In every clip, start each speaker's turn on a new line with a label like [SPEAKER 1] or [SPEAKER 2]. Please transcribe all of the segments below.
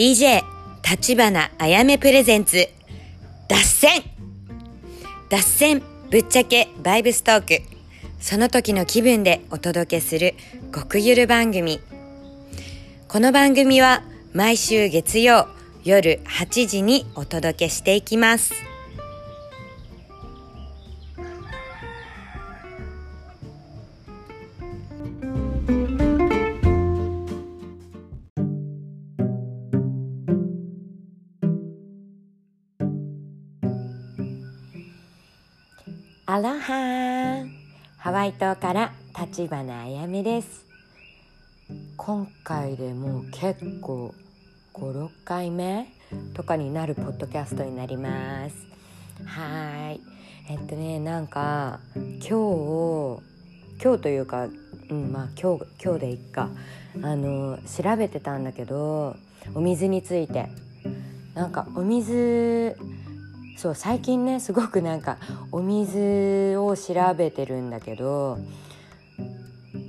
[SPEAKER 1] DJ 立花あやめプレゼンツ脱線。脱線ぶっちゃけバイブストーク。その時の気分でお届けする極ゆる番組。この番組は毎週月曜夜8時にお届けしていきます。アロハハワイ島から立花あやめです。今回でもう結構56回目とかになるポッドキャストになります。はい。えっとねなんか今日今日というかうんまあ今日今日でいっか。あの調べてたんだけどお水について。なんかお水そう最近ねすごくなんかお水を調べてるんだけど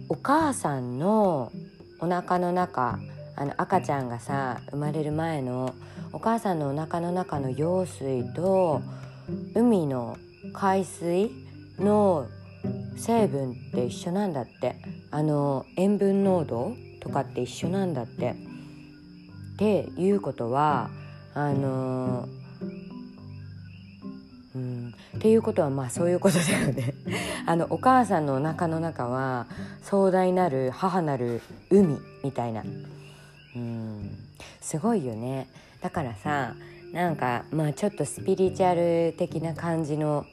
[SPEAKER 1] お母さんのお腹の中あの赤ちゃんがさ生まれる前のお母さんのお腹の中の羊水と海の海水の成分って一緒なんだってあの塩分濃度とかって一緒なんだって。っていうことはあのうん。っていうことはまあそういうことだよね。あのお母さんのお腹の中は壮大なる母なる海みたいな。うん。すごいよね。だからさなんかまあちょっとスピリチュアル的な感じの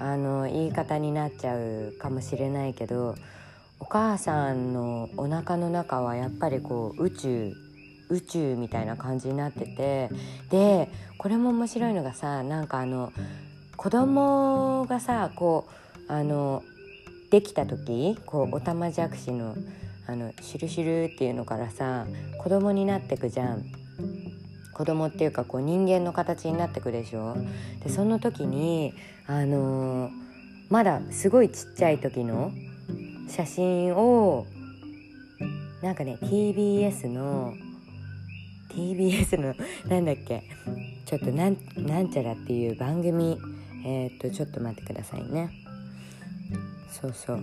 [SPEAKER 1] あの言い方になっちゃうかもしれないけどお母さんのお腹の中はやっぱりこう宇宙宇宙みたいな感じになってて。でこれも面白いのがさなんかあの子供がさこうあのできた時こうおたまじゃくしのあのシュルシュルっていうのからさ子供になってくじゃん。子供っていうかこう人間の形になってくでしょでその時にあのまだすごいちっちゃい時の写真をなんかね TBS の TBS のなんだっけちょっとなんなんちゃらっていう番組えー、っとちょっと待ってくださいね。そうそう。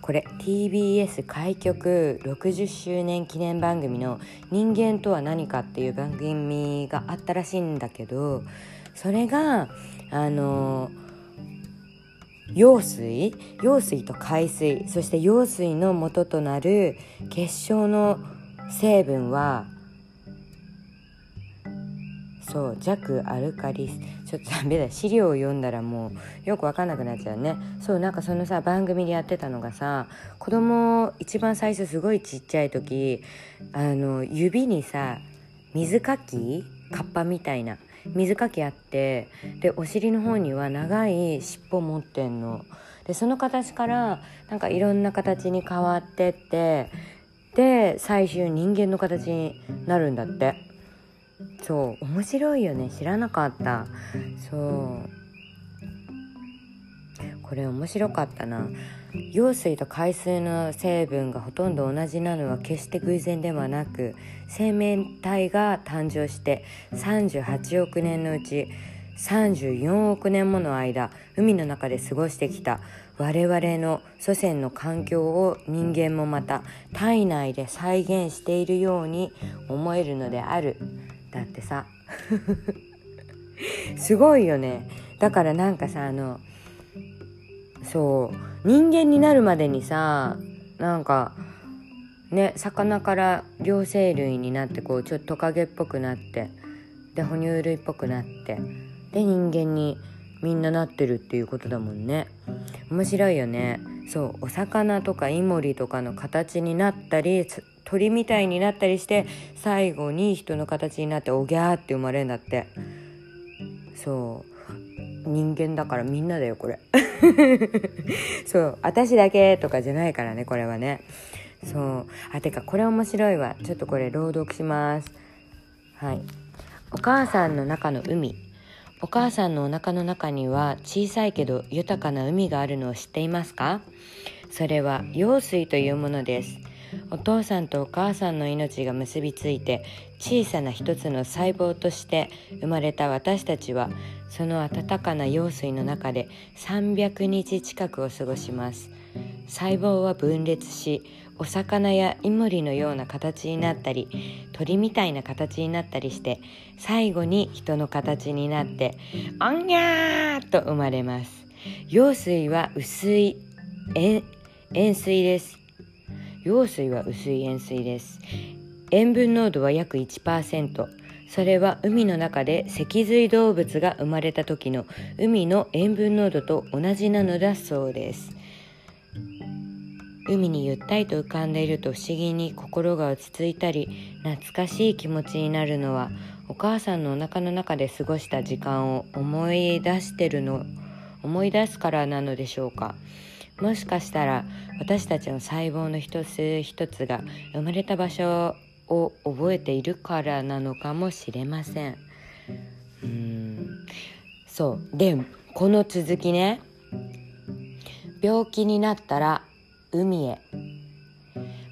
[SPEAKER 1] これ TBS 開局60周年記念番組の「人間とは何か」っていう番組があったらしいんだけどそれがあの用水用水と海水そして用水の元となる結晶の成分はそう弱アルカリちょっとダメだ資料を読んだらもうよく分かんなくなっちゃうね。そうなんかそのさ番組でやってたのがさ子供一番最初すごいちっちゃい時あの指にさ水かきカッパみたいな水かきあってでお尻の方には長い尻尾持ってんの。でその形からなんかいろんな形に変わってってで最終人間の形になるんだってそう面白いよね。知らなかった。そう。これ面白かったな。用水と海水の成分がほとんど同じなのは決して偶然ではなく生命体が誕生して38億年のうち34億年もの間海の中で過ごしてきた。我々の祖先の環境を人間もまた体内で再現しているように思えるのである。だってさ。すごいよね。だからなんかさあのそう人間になるまでにさなんかね魚から両生類になってこうちょっとトカゲっぽくなってで哺乳類っぽくなってで人間にみんななってるっていうことだもんね。面白いよね。そうお魚とかイモリとかの形になったり鳥みたいになったりして最後に人の形になっておぎゃーって生まれるんだって。そう。人間だからみんなだよこれ。そう。私だけとかじゃないからねこれはね。そう。あてかこれ面白いわ。ちょっとこれ朗読します。はい。お母さんの中の海。お母さんのお腹の中には小さいけど豊かな海があるのを知っていますか？それは用水というものですお父さんとお母さんの命が結びついて小さな一つの細胞として生まれた私たちはその温かな用水の中で300日近くを過ごします細胞は分裂しお魚やイモリのような形になったり鳥みたいな形になったりして最後に人の形になって「あんにゃー!」と生まれます用水は薄い塩水です用水は薄い塩水です。塩分濃度は約1%それは海の中で脊髄動物が生まれた時の海の塩分濃度と同じなのだそうです。海にゆったりと浮かんでいると不思議に心が落ち着いたり懐かしい気持ちになるのはお母さんのお腹の中で過ごした時間を思い出してるの思い出すからなのでしょうか。もしかしたら私たちの細胞の一つ一つが生まれた場所を覚えているからなのかもしれません。うん。そう。でこの続きね。病気になったら海へ。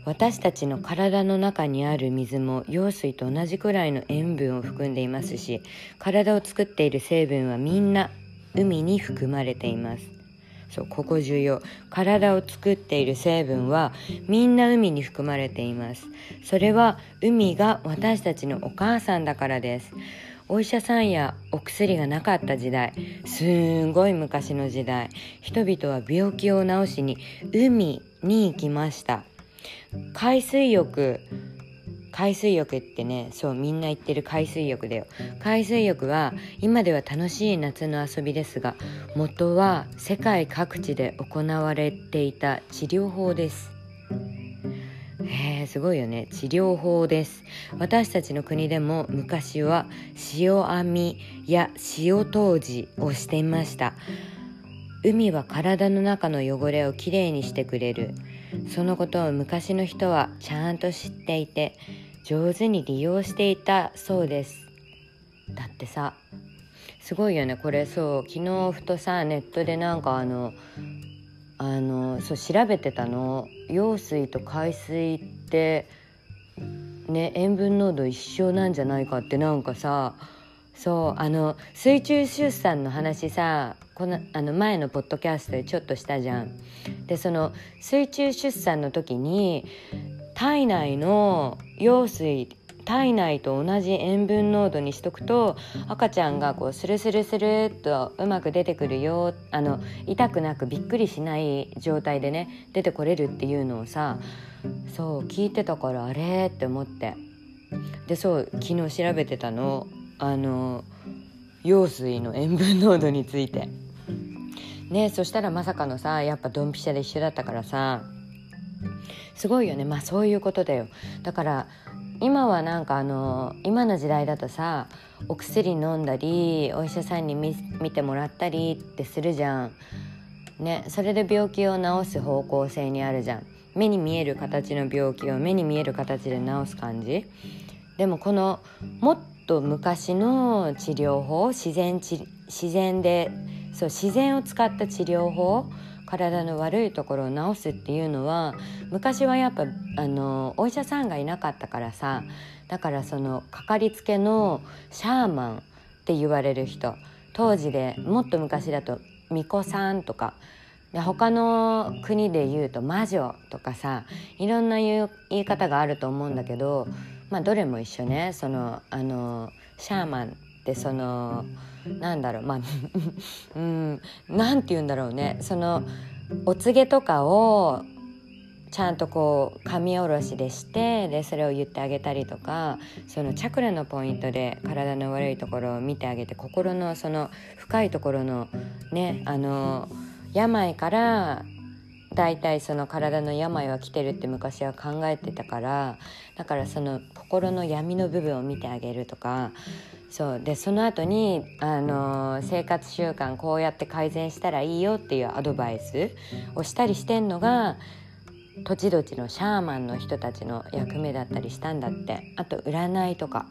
[SPEAKER 1] 私たちの体の中にある水も羊水と同じくらいの塩分を含んでいますし体を作っている成分はみんな海に含まれています。そうここ重要。体を作っている成分はみんな海に含まれています。それは海が私たちのお母さんだからです。お医者さんやお薬がなかった時代すんごい昔の時代人々は病気を治しに海に行きました。海水浴海水浴ってねそうみんな言ってる海水浴だよ。海水浴は今では楽しい夏の遊びですが元は世界各地で行われていた治療法です。へえすごいよね。治療法です。私たちの国でも昔は塩編みや塩湯治をしていました。海は体の中の汚れをきれいにしてくれる。そのことを昔の人はちゃんと知っていて上手に利用していたそうです。だってさすごいよね。これそう昨日ふとさネットでなんかあのあのそう調べてたの。用水と海水ってね塩分濃度一緒なんじゃないかってなんかさそうあの水中出産の話さこのあの前のポッドキャストでちょっとしたじゃん。でその水中出産の時に体内の羊水体内と同じ塩分濃度にしとくと赤ちゃんがこうスルスルスルっとうまく出てくるよあの痛くなくびっくりしない状態でね出てこれるっていうのをさそう聞いてたからあれって思って。でそう昨日調べてたのあの羊水の塩分濃度について。ねそしたらまさかのさやっぱドンピシャで一緒だったからさ。すごいよね。まあそういうことだよ。だから今はなんかあの今の時代だとさお薬飲んだりお医者さんに見てもらったりってするじゃん。ね、それで病気を治す方向性にあるじゃん。目に見える形の病気を目に見える形で治す感じ。でもこのもっと昔の治療法自然自然でそう自然を使った治療法体の悪いところを治すっていうのは昔はやっぱあのお医者さんがいなかったからさだからそのかかりつけのシャーマンって言われる人当時でもっと昔だと巫女さんとかで他の国で言うと魔女とかさいろんな言い方があると思うんだけどまあどれも一緒ね。そのあのシャーマンってそのなんだろう。まあ うんなんて言うんだろうね。そのお告げとかをちゃんとこう紙下ろしでしてでそれを言ってあげたりとかそのチャクラのポイントで体の悪いところを見てあげて心のその深いところのねあの病から大体その体の病は来てるって昔は考えてたからだからその心の闇の部分を見てあげるとかそうでその後にあの生活習慣こうやって改善したらいいよっていうアドバイスをしたりしてんのが土地土地のシャーマンの人たちの役目だったりしたんだって。あと占いとか。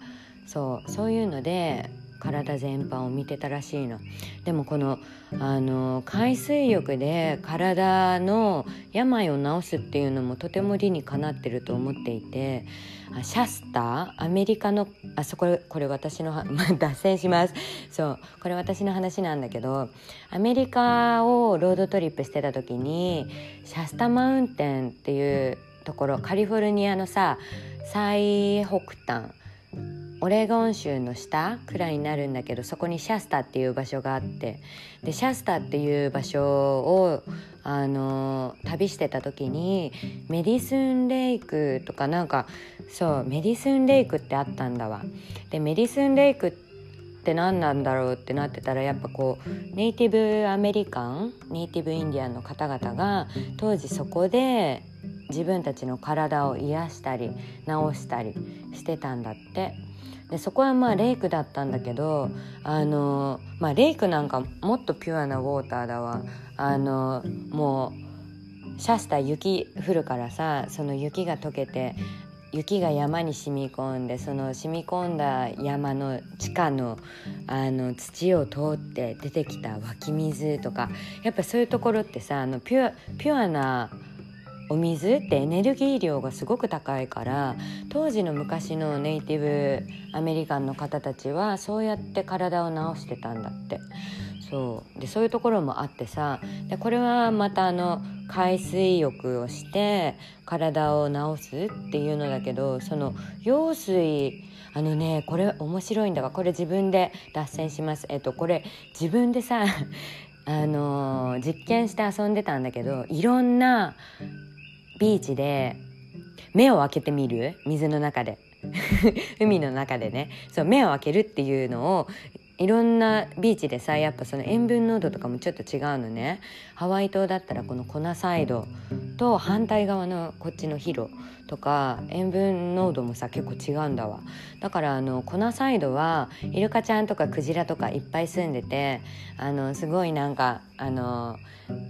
[SPEAKER 1] そうそういうので体全般を見てたらしいの。でもこのあの海水浴で体の病を治すっていうのもとても理にかなってると思っていてシャスター？アメリカのあそここれ私の 脱線します。そうこれ私の話なんだけどアメリカをロードトリップしてた時にシャスタマウンテンっていうところカリフォルニアのさ最北端オレゴン州の下くらいになるんだけどそこにシャスタっていう場所があってでシャスタっていう場所をあの旅してた時にメディスンレイクとかなんかそうメディスンレイクってあったんだわ。でメディスンレイクって何なんだろうってなってたらやっぱこうネイティブアメリカンネイティブインディアンの方々が当時そこで自分たちの体を癒したり治したりしてたんだって。でそこはまあレイクだったんだけどあの、まあ、レイクなんかもっとピュアなウォーターだわあのもうシャスタ雪降るからさその雪が溶けて雪が山に染み込んでその染み込んだ山の地下のあの土を通って出てきた湧き水とかやっぱそういうところってさあのピュアピュアなお水ってエネルギー量がすごく高いから当時の昔のネイティブアメリカンの方たちはそうやって体を治してたんだって。そう。でそういうところもあってさでこれはまたあの海水浴をして体を治すっていうのだけどその羊水あのねこれ面白いんだがこれ自分で脱線します。えっとこれ自分でさあの、実験して遊んでたんだけどいろんなビーチで目を開けてみる？水の中で。海の中でね。そう目を開けるっていうのをいろんなビーチでさやっぱその塩分濃度とかもちょっと違うのね。ハワイ島だったらこの粉サイドと反対側のこっちのヒロとか塩分濃度もさ結構違うんだわ。だからあの粉サイドはイルカちゃんとかクジラとかいっぱい住んでてあのすごいなんかあの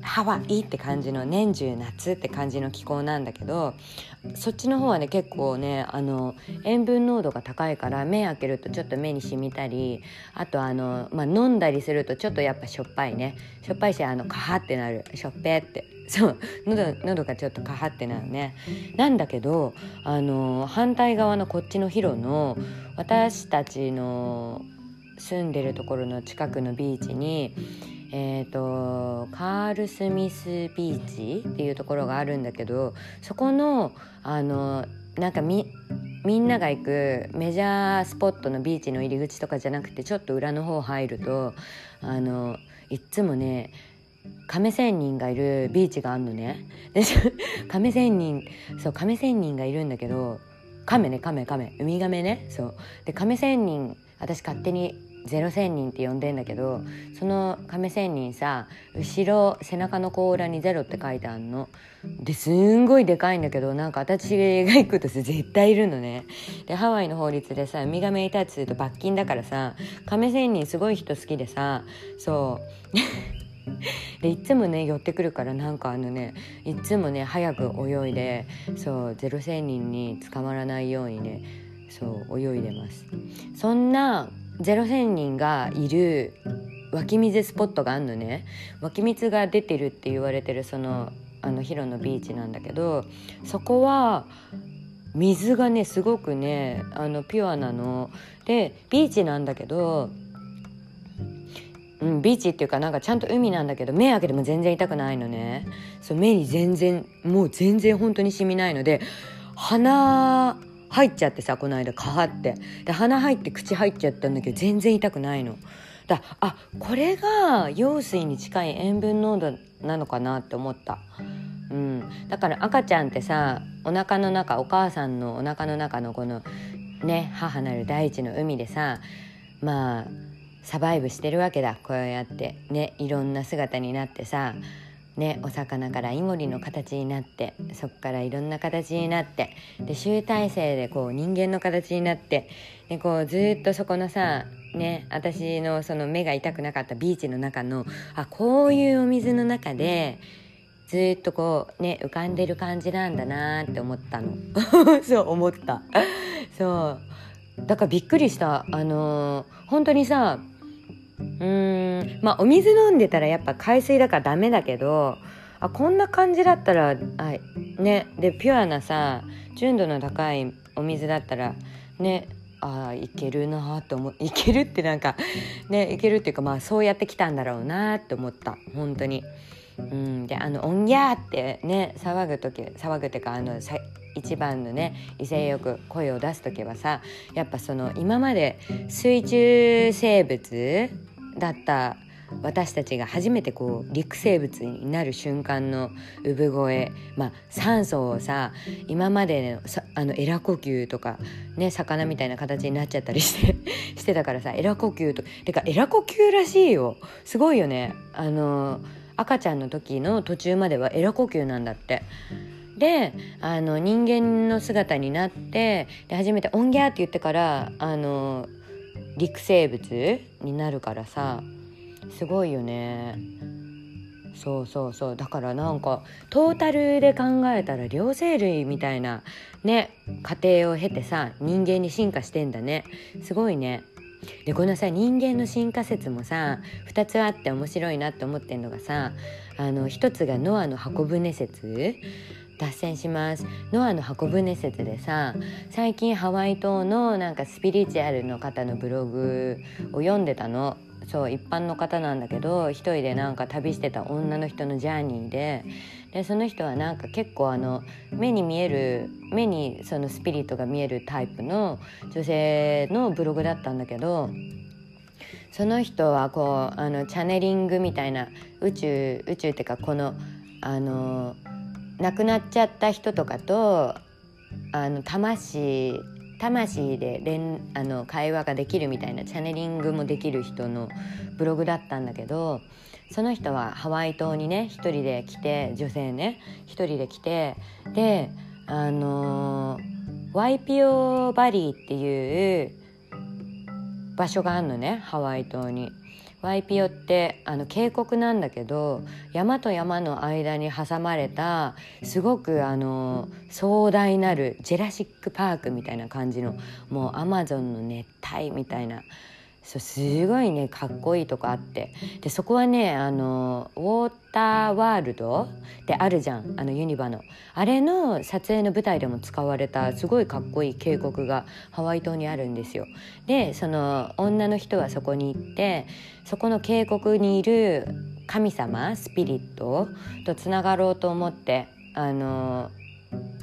[SPEAKER 1] ハワイって感じの年中夏って感じの気候なんだけどそっちの方はね結構ねあの塩分濃度が高いから目開けるとちょっと目に染みたりあとあの、まあ、飲んだりするとちょっとやっぱしょっぱいね。しょっぱいしあのカハってなる。しょっぺって。そう。喉喉がちょっとカハってなるね。なんだけどあの反対側のこっちのヒロの私たちの住んでるところの近くのビーチにえーと、カール・スミスビーチっていうところがあるんだけどそこのあのなんかみみんなが行くメジャースポットのビーチの入り口とかじゃなくてちょっと裏の方入るとあのいっつもね亀仙人がいるビーチがあんのね。で 亀仙人そう亀仙人がいるんだけど亀ね亀亀。ウミガメね。そう。で亀仙人私勝手にゼロ仙人って呼んでんだけどその亀仙人さ後ろ背中の甲羅にゼロって書いてあんの。ですんごいでかいんだけどなんか私が行くと絶対いるのね。でハワイの法律でさウミガメいたってすると罰金だからさ亀仙人すごい人好きでさそう。でいつもね寄ってくるからなんかあのねいつもね早く泳いでそうゼロ仙人に捕まらないようにねそう泳いでます。そんな0,000人がいる湧き水スポットがあるのね。湧き水が出てるって言われてるそのあのヒロのビーチなんだけどそこは水がねすごくねあのピュアなの。でビーチなんだけどうん、ビーチっていうかなんかちゃんと海なんだけど目開けても全然痛くないのね。そう目に全然もう全然本当に染みないので鼻入っちゃってさこの間かはって。で鼻入って口入っちゃったんだけど全然痛くないの。だあこれが羊水に近い塩分濃度なのかなって思った、うん、だから赤ちゃんってさお腹の中お母さんのお腹の中のこのね母なる大地の海でさまあサバイブしてるわけだ。こうやって。ねいろんな姿になってさ。ね、お魚からイモリの形になって。そこからいろんな形になって。で集大成でこう人間の形になって。でこうずっとそこのさね私のその目が痛くなかったビーチの中のあこういうお水の中でずっとこうね浮かんでる感じなんだなって思ったの。そう思った。そう。だからびっくりした。あのー、本当にさうん。まあお水飲んでたらやっぱ海水だからダメだけどあこんな感じだったらあねでピュアなさ純度の高いお水だったらねあいけるなあと思いけるってなんかねいけるっていうかまあそうやってきたんだろうなって思った。本当に。うん、であの「おんぎゃー」ってね騒ぐ時騒ぐっていうかあのさ一番のね威勢よく声を出す時はさやっぱその今まで水中生物だった私たちが初めてこう陸生物になる瞬間の産声、まあ、酸素をさ今までのあのエラ呼吸とか、ね、魚みたいな形になっちゃったりして してたからさエラ呼吸とてかエラ呼吸らしいよすごいよねあの赤ちゃんの時の途中まではエラ呼吸なんだって。であの人間の姿になってで初めて「オンギャー」って言ってからあの陸生物になるからさすごいよね。そうそうそう。だからなんかトータルで考えたら両生類みたいなね過程を経てさ人間に進化してんだね。すごいね。でこのさ人間の進化説もさ2つあって面白いなって思ってんのがさあの1つがノアの箱舟説。脱線します。ノアの箱舟説でさ最近ハワイ島のなんかスピリチュアルの方のブログを読んでたの。そう一般の方なんだけど一人でなんか旅してた女の人のジャーニーで。でその人はなんか結構あの目に見える目にそのスピリットが見えるタイプの女性のブログだったんだけどその人はこうあのチャネリングみたいな宇宙宇宙っていうかこのあの亡くなっちゃった人とかとあの魂魂で連あの会話ができるみたいなチャネリングもできる人のブログだったんだけどその人はハワイ島にね一人で来て女性ね一人で来てであのワイピオバリーっていう場所があるのねハワイ島に。ワイピオってあの渓谷なんだけど山と山の間に挟まれたすごくあの壮大なるジェラシック・パークみたいな感じのもうアマゾンの熱帯みたいなそうすごいねかっこいいとこあって。でそこはねあのウォーターワールドってあるじゃんあのユニバの。あれの撮影の舞台でも使われたすごいかっこいい渓谷がハワイ島にあるんですよ。でその女の人はそこに行ってそこの渓谷にいる神様スピリットとつながろうと思ってあの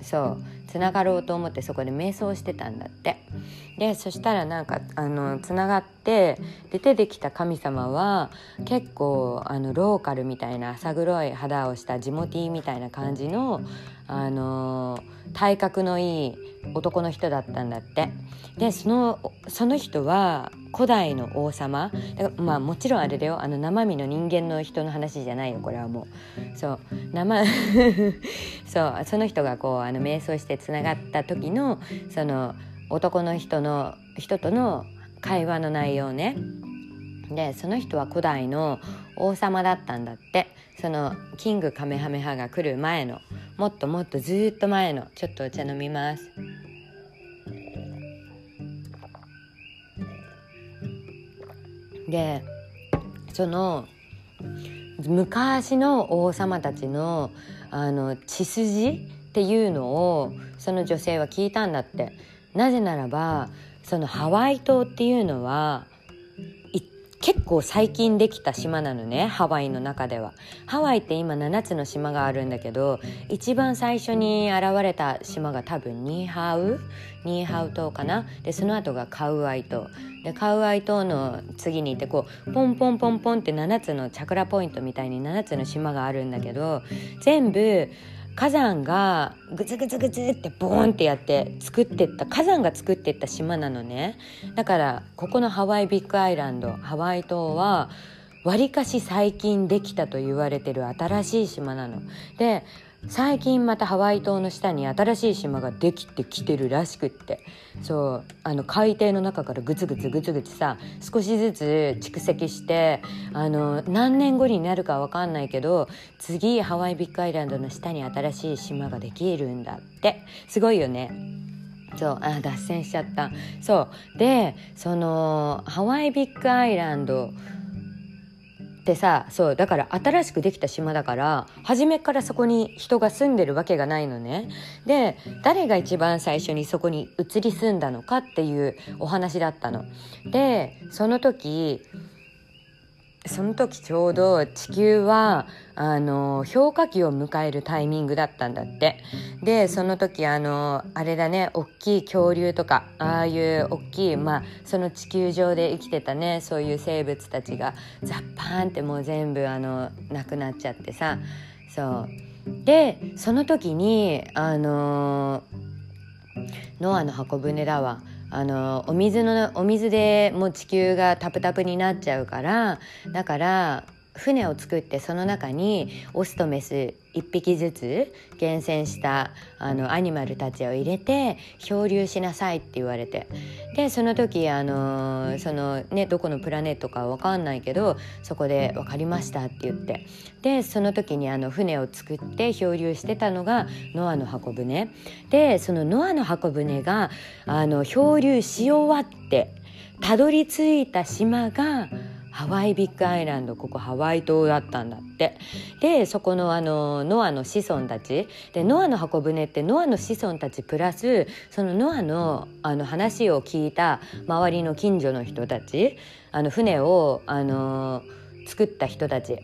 [SPEAKER 1] そうつながろうと思ってそこで瞑想してたんだって。でそしたらなんかあのつながって出てきた神様は結構あのローカルみたいな浅黒い肌をしたジモティーみたいな感じのあの体格のいい男の人だったんだって。でそのその人は古代の王様。まあもちろんあれだよ。あの生身の人間の人の話じゃないよこれはもう。そう。生 そう。その人がこうあの瞑想してつながった時のその男の人の人との会話の内容ね。でその人は古代の王様だったんだって。そのキングカメハメハが来る前のもっともっとずっと前のちょっとお茶飲みます。でその昔の王様たちのあの血筋っていうのをその女性は聞いたんだって。なぜならばそのハワイ島っていうのは結構最近できた島なのねハワイの中では。ハワイって今7つの島があるんだけど一番最初に現れた島が多分ニーハウ？ニーハウ島かな？でその後がカウアイ島。でカウアイ島の次にいてこうポンポンポンポンって7つのチャクラポイントみたいに7つの島があるんだけど全部火山がグツグツグツってボーンってやって作ってった火山が作ってった島なのねだからここのハワイビッグアイランドハワイ島はわりかし最近できたと言われてる新しい島なの。で最近またハワイ島の下に新しい島ができてきてるらしくって。そうあの海底の中からグツグツグツグツさ少しずつ蓄積してあの何年後になるか分かんないけど次ハワイビッグアイランドの下に新しい島ができるんだって。すごいよね。そうあ脱線しちゃった。そう。でそのハワイビッグアイランドってさそうだから新しくできた島だから初めからそこに人が住んでるわけがないのねで誰が一番最初にそこに移り住んだのかっていうお話だったの。でその時その時ちょうど地球はあの氷河期を迎えるタイミングだったんだって。でその時あのあれだね大きい恐竜とかああいう大きいまあその地球上で生きてたねそういう生物たちがザッパーンってもう全部あのなくなっちゃってさ。そう。でその時にあのノアの箱舟だわ。あのお水のお水でもう地球がタプタプになっちゃうからだから船を作ってその中にオスとメス1匹ずつ厳選したあのアニマルたちを入れて漂流しなさいって言われて。でその時あのその、ね、どこのプラネットか分かんないけどそこで「分かりました」って言って。でその時にあの船を作って漂流してたのがノアの箱舟。でそのノアの箱舟があの漂流し終わってたどり着いた島がハワイビッグアイランドここハワイ島だったんだって。でそこのあのノアの子孫たち。でノアの箱舟ってノアの子孫たちプラスそのノアのあの話を聞いた周りの近所の人たち。あの船をあの作った人たち。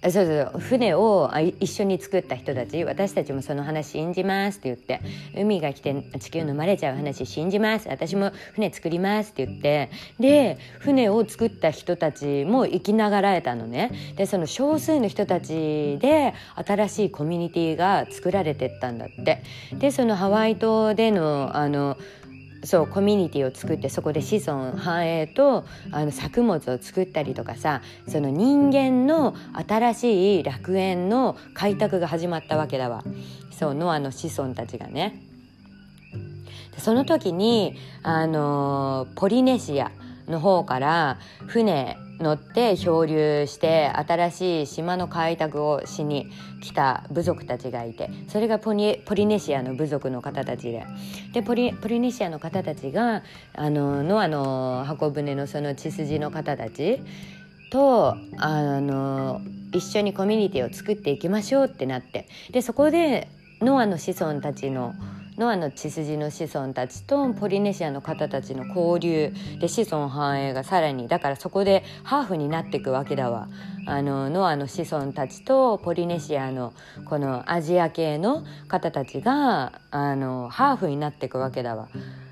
[SPEAKER 1] そうそう船を一緒に作った人たち。私たちもその話信じますって言って海が来て地球飲まれちゃう話信じます。私も船作りますって言って。で船を作った人たちも生きながらえたのね。でその少数の人たちで新しいコミュニティが作られてったんだって。でそのハワイ島でのあのそうコミュニティを作ってそこで子孫繁栄とあの作物を作ったりとかさその人間の新しい楽園の開拓が始まったわけだわそうノアの子孫たちがね。その時にあのポリネシアの方から船乗って漂流して新しい島の開拓をしに来た部族たちがいてそれがポリポリネシアの部族の方たちで。でポリポリネシアの方たちがあのノアの箱舟のその血筋の方たちとあの一緒にコミュニティを作っていきましょうってなって。でそこでノアの子孫たちのノアの血筋の子孫たちとポリネシアの方たちの交流で子孫繁栄がさらにだからそこでハーフになっていくわけだわ。あのノアの子孫たちとポリネシアのこのアジア系の方たちがあのハーフになっていくわけだわ。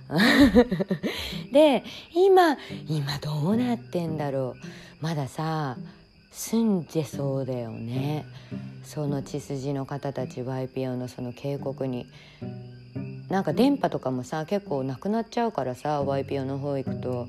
[SPEAKER 1] で今今どうなってんだろう。まださ住んでそうだよね。その血筋の方たち YPO のその渓谷になんか電波とかもさ結構なくなっちゃうからさ YPO の方行くと。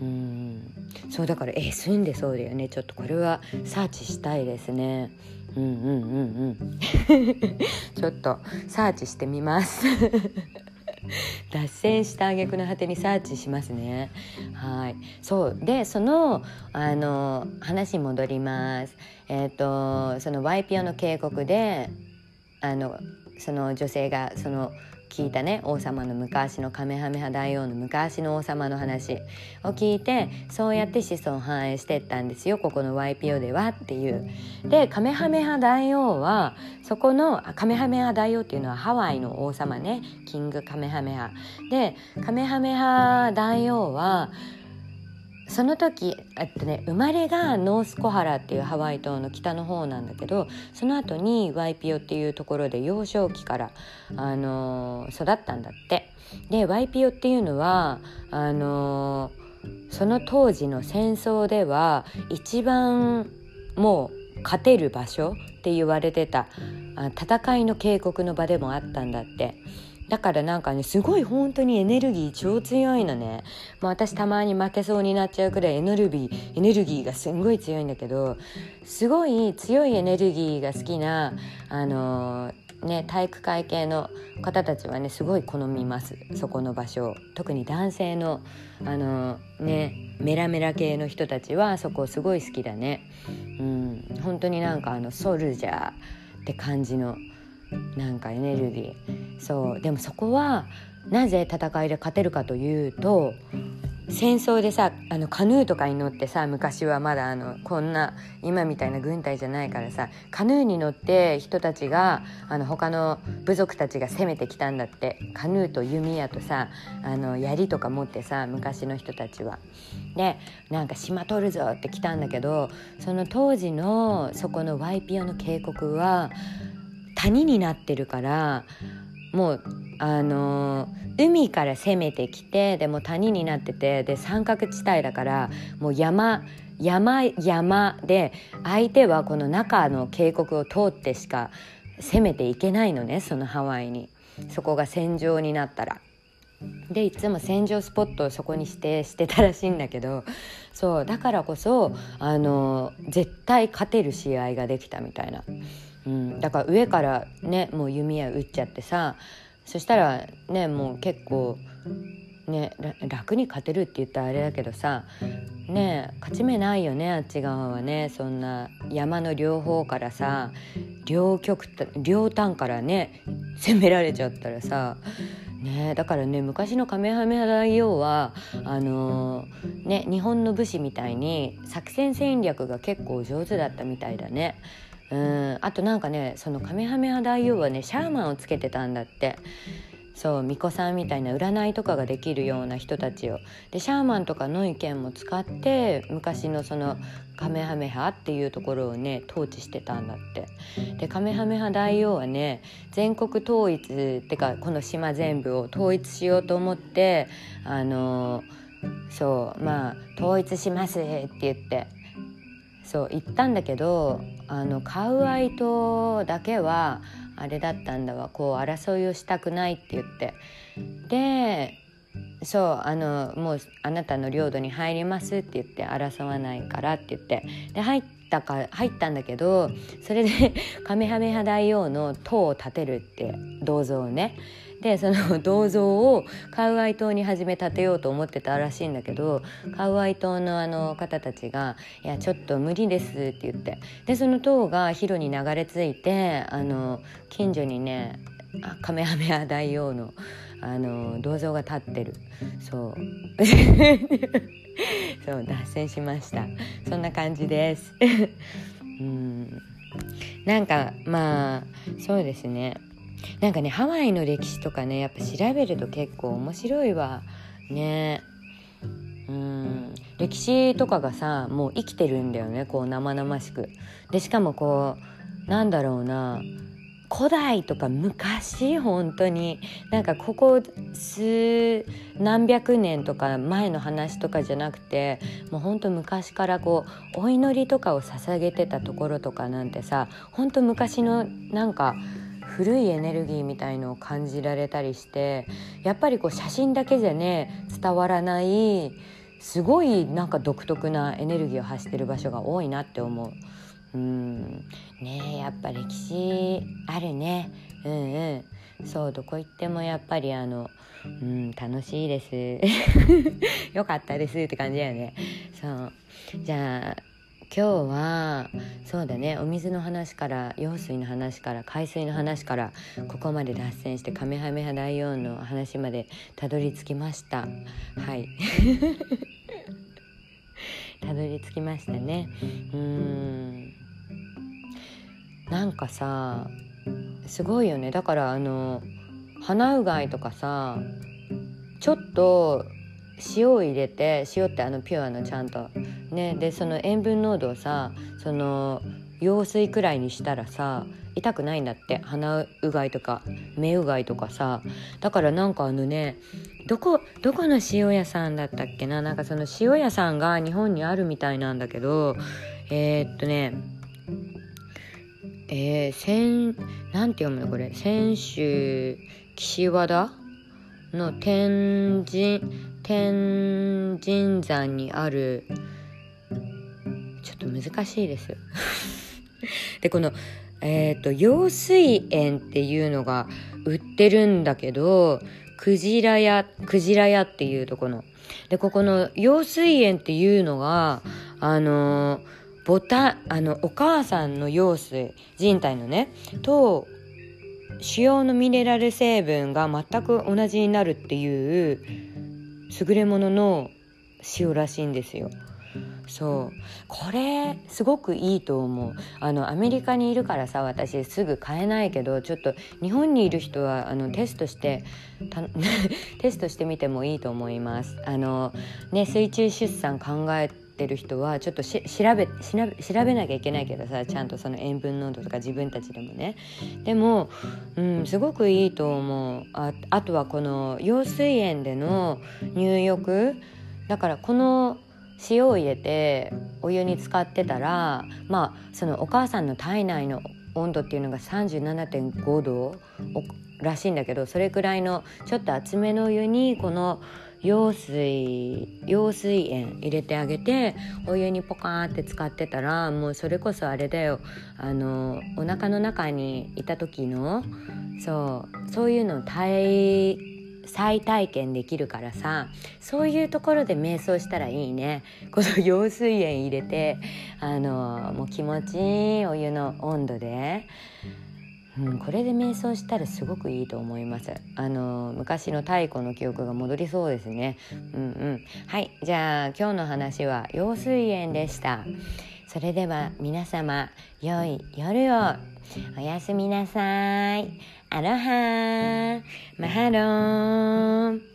[SPEAKER 1] うん。そうだからえ住んでそうだよね。ちょっとこれはサーチしたいですね。うんうんうんうん。ちょっとサーチしてみます。脱線した挙句の果てにサーチしますね。はい、そう。でそのあの話に戻ります。えっ、ー、とそのワイピオの渓谷であのその女性がその聞いたね王様の昔のカメハメハ大王の昔の王様の話を聞いてそうやって子孫繁栄してったんですよここの YPO ではっていう。でカメハメハ大王はそこのカメハメハ大王っていうのはハワイの王様ねキングカメハメハ。でカメハメハ大王はその時えっとね生まれがノースコハラっていうハワイ島の北の方なんだけどその後にワイピオっていうところで幼少期から、あのー、育ったんだってでワイピオっていうのはあのー、その当時の戦争では一番もう勝てる場所って言われてた戦いの警告の場でもあったんだって。だからなんかねすごい本当にエネルギー超強いのね。もう私たまに負けそうになっちゃうくらいエネルギーエネルギーがすんごい強いんだけどすごい強いエネルギーが好きなあのー、ね体育会系の方たちはねすごい好みます。そこの場所特に男性のあのー、ねメラメラ系の人たちはそこすごい好きだね。うん。本当になんかあのソルジャーって感じのなんかエネルギー。そう。でもそこはなぜ戦いで勝てるかというと戦争でさあのカヌーとかに乗ってさ昔はまだあのこんな今みたいな軍隊じゃないからさカヌーに乗って人たちがあの他の部族たちが攻めてきたんだって。カヌーと弓矢とさあの槍とか持ってさ昔の人たちは。でなんか島取るぞって来たんだけどその当時のそこのワイピオの渓谷は谷になってるからもうあの海から攻めてきてでも谷になっててで三角地帯だからもう山山山で相手はこの中の渓谷を通ってしか攻めていけないのねそのハワイにそこが戦場になったら。でいつも戦場スポットをそこに指定してたらしいんだけどそうだからこそあの絶対勝てる試合ができたみたいな、うん、だから上からねもう弓矢撃っちゃってさそしたらねもう結構ね楽に勝てるって言ったらあれだけどさね勝ち目ないよねあっち側はねそんな山の両方からさ両極両端からね攻められちゃったらさね、だからね昔のカメハメハ大王はあのー、ね、日本の武士みたいに作戦戦略が結構上手だったみたいだね。うん。あとなんかねそのカメハメハ大王はねシャーマンをつけてたんだって。そう巫女さんみたいな占いとかができるような人たちを。でシャーマンとかの意見も使って昔のそのカメハメハっていうところをね統治してたんだって。でカメハメハ大王はね全国統一ってかこの島全部を統一しようと思ってあのそうまあ統一しますって言って。そう言ったんだけどあのカウアイ島だけはあれだったんだわこう争いをしたくないって言って。でそうあのもうあなたの領土に入りますって言って争わないからって言って。で入ったか入ったんだけどそれでカメハメハ大王の塔を建てるって銅像をね。でその銅像をカウアイ島に初め建てようと思ってたらしいんだけどカウアイ島のあの方たちが「いやちょっと無理です」って言って。でその塔が広に流れ着いてあの近所にねカメハメハ大王のあの銅像が立ってる。そう。そう脱線しました。そんな感じです。うん。なんかまあそうですねなんかねハワイの歴史とかねやっぱ調べると結構面白いわ。ね。うん。歴史とかがさもう生きてるんだよねこう生々しく。でしかもこうなんだろうな。古代とか昔本当に。なんかここ数何百年とか前の話とかじゃなくてもう本当昔からこうお祈りとかを捧げてたところとかなんてさ本当昔のなんか古いエネルギーみたいのを感じられたりしてやっぱりこう写真だけじゃね伝わらないすごいなんか独特なエネルギーを発してる場所が多いなって思う。うん。ねやっぱ歴史あるね。うんうん。そうどこ行ってもやっぱりあのうん楽しいです。よかったですって感じだよね。そう。じゃあ今日はそうだねお水の話から用水の話から海水の話からここまで脱線してカメハメハ大王の話までたどり着きました。はい。たどり着きましたね。うん。なんかさすごいよね。だからあの鼻うがいとかさちょっと塩を入れて塩ってあのピュアのちゃんとねでその塩分濃度をさその羊水くらいにしたらさ痛くないんだって。鼻うがいとか目うがいとかさ。だからなんかあのねどこどこの塩屋さんだったっけな？なんかその塩屋さんが日本にあるみたいなんだけどえー、っとねえー、千なんて読むの？これ。泉州岸和田？の天神天神山にあるちょっと難しいです でこのえっ、ー、と用水園っていうのが売ってるんだけどクジラ屋クジラ屋っていうとこのでここの用水園っていうのがあのボタあのお母さんの用水人体のねと主要のミネラル成分が全く同じになるっていう優れものの塩らしいんですよ。そう。これすごくいいと思う。あのアメリカにいるからさ私すぐ買えないけどちょっと日本にいる人はあのテストしてた テストしてみてもいいと思います。あのね水中出産考えてる人はちょっと調べ調べなきゃいけないけどさちゃんとその塩分濃度とか自分たちでもね。でも、うん、すごくいいと思う。ああとはこの羊水園での入浴。だからこの塩を入れてお湯に浸かってたらまあそのお母さんの体内の温度っていうのが37.5度らしいんだけどそれくらいのちょっと厚めのお湯にこの羊水羊水塩入れてあげてお湯にポカーンって使ってたらもうそれこそあれだよ。あのお腹の中にいた時のそうそういうの体再体験できるからさそういうところで瞑想したらいいね。この羊水塩入れてあのもう気持ちいいお湯の温度で。うん、これで瞑想したらすごくいいと思います。あの昔の太古の記憶が戻りそうですね。うんうん。はいじゃあ今日の話は羊水園でした。それでは皆様良い夜を。おやすみなさい。アロハマハロー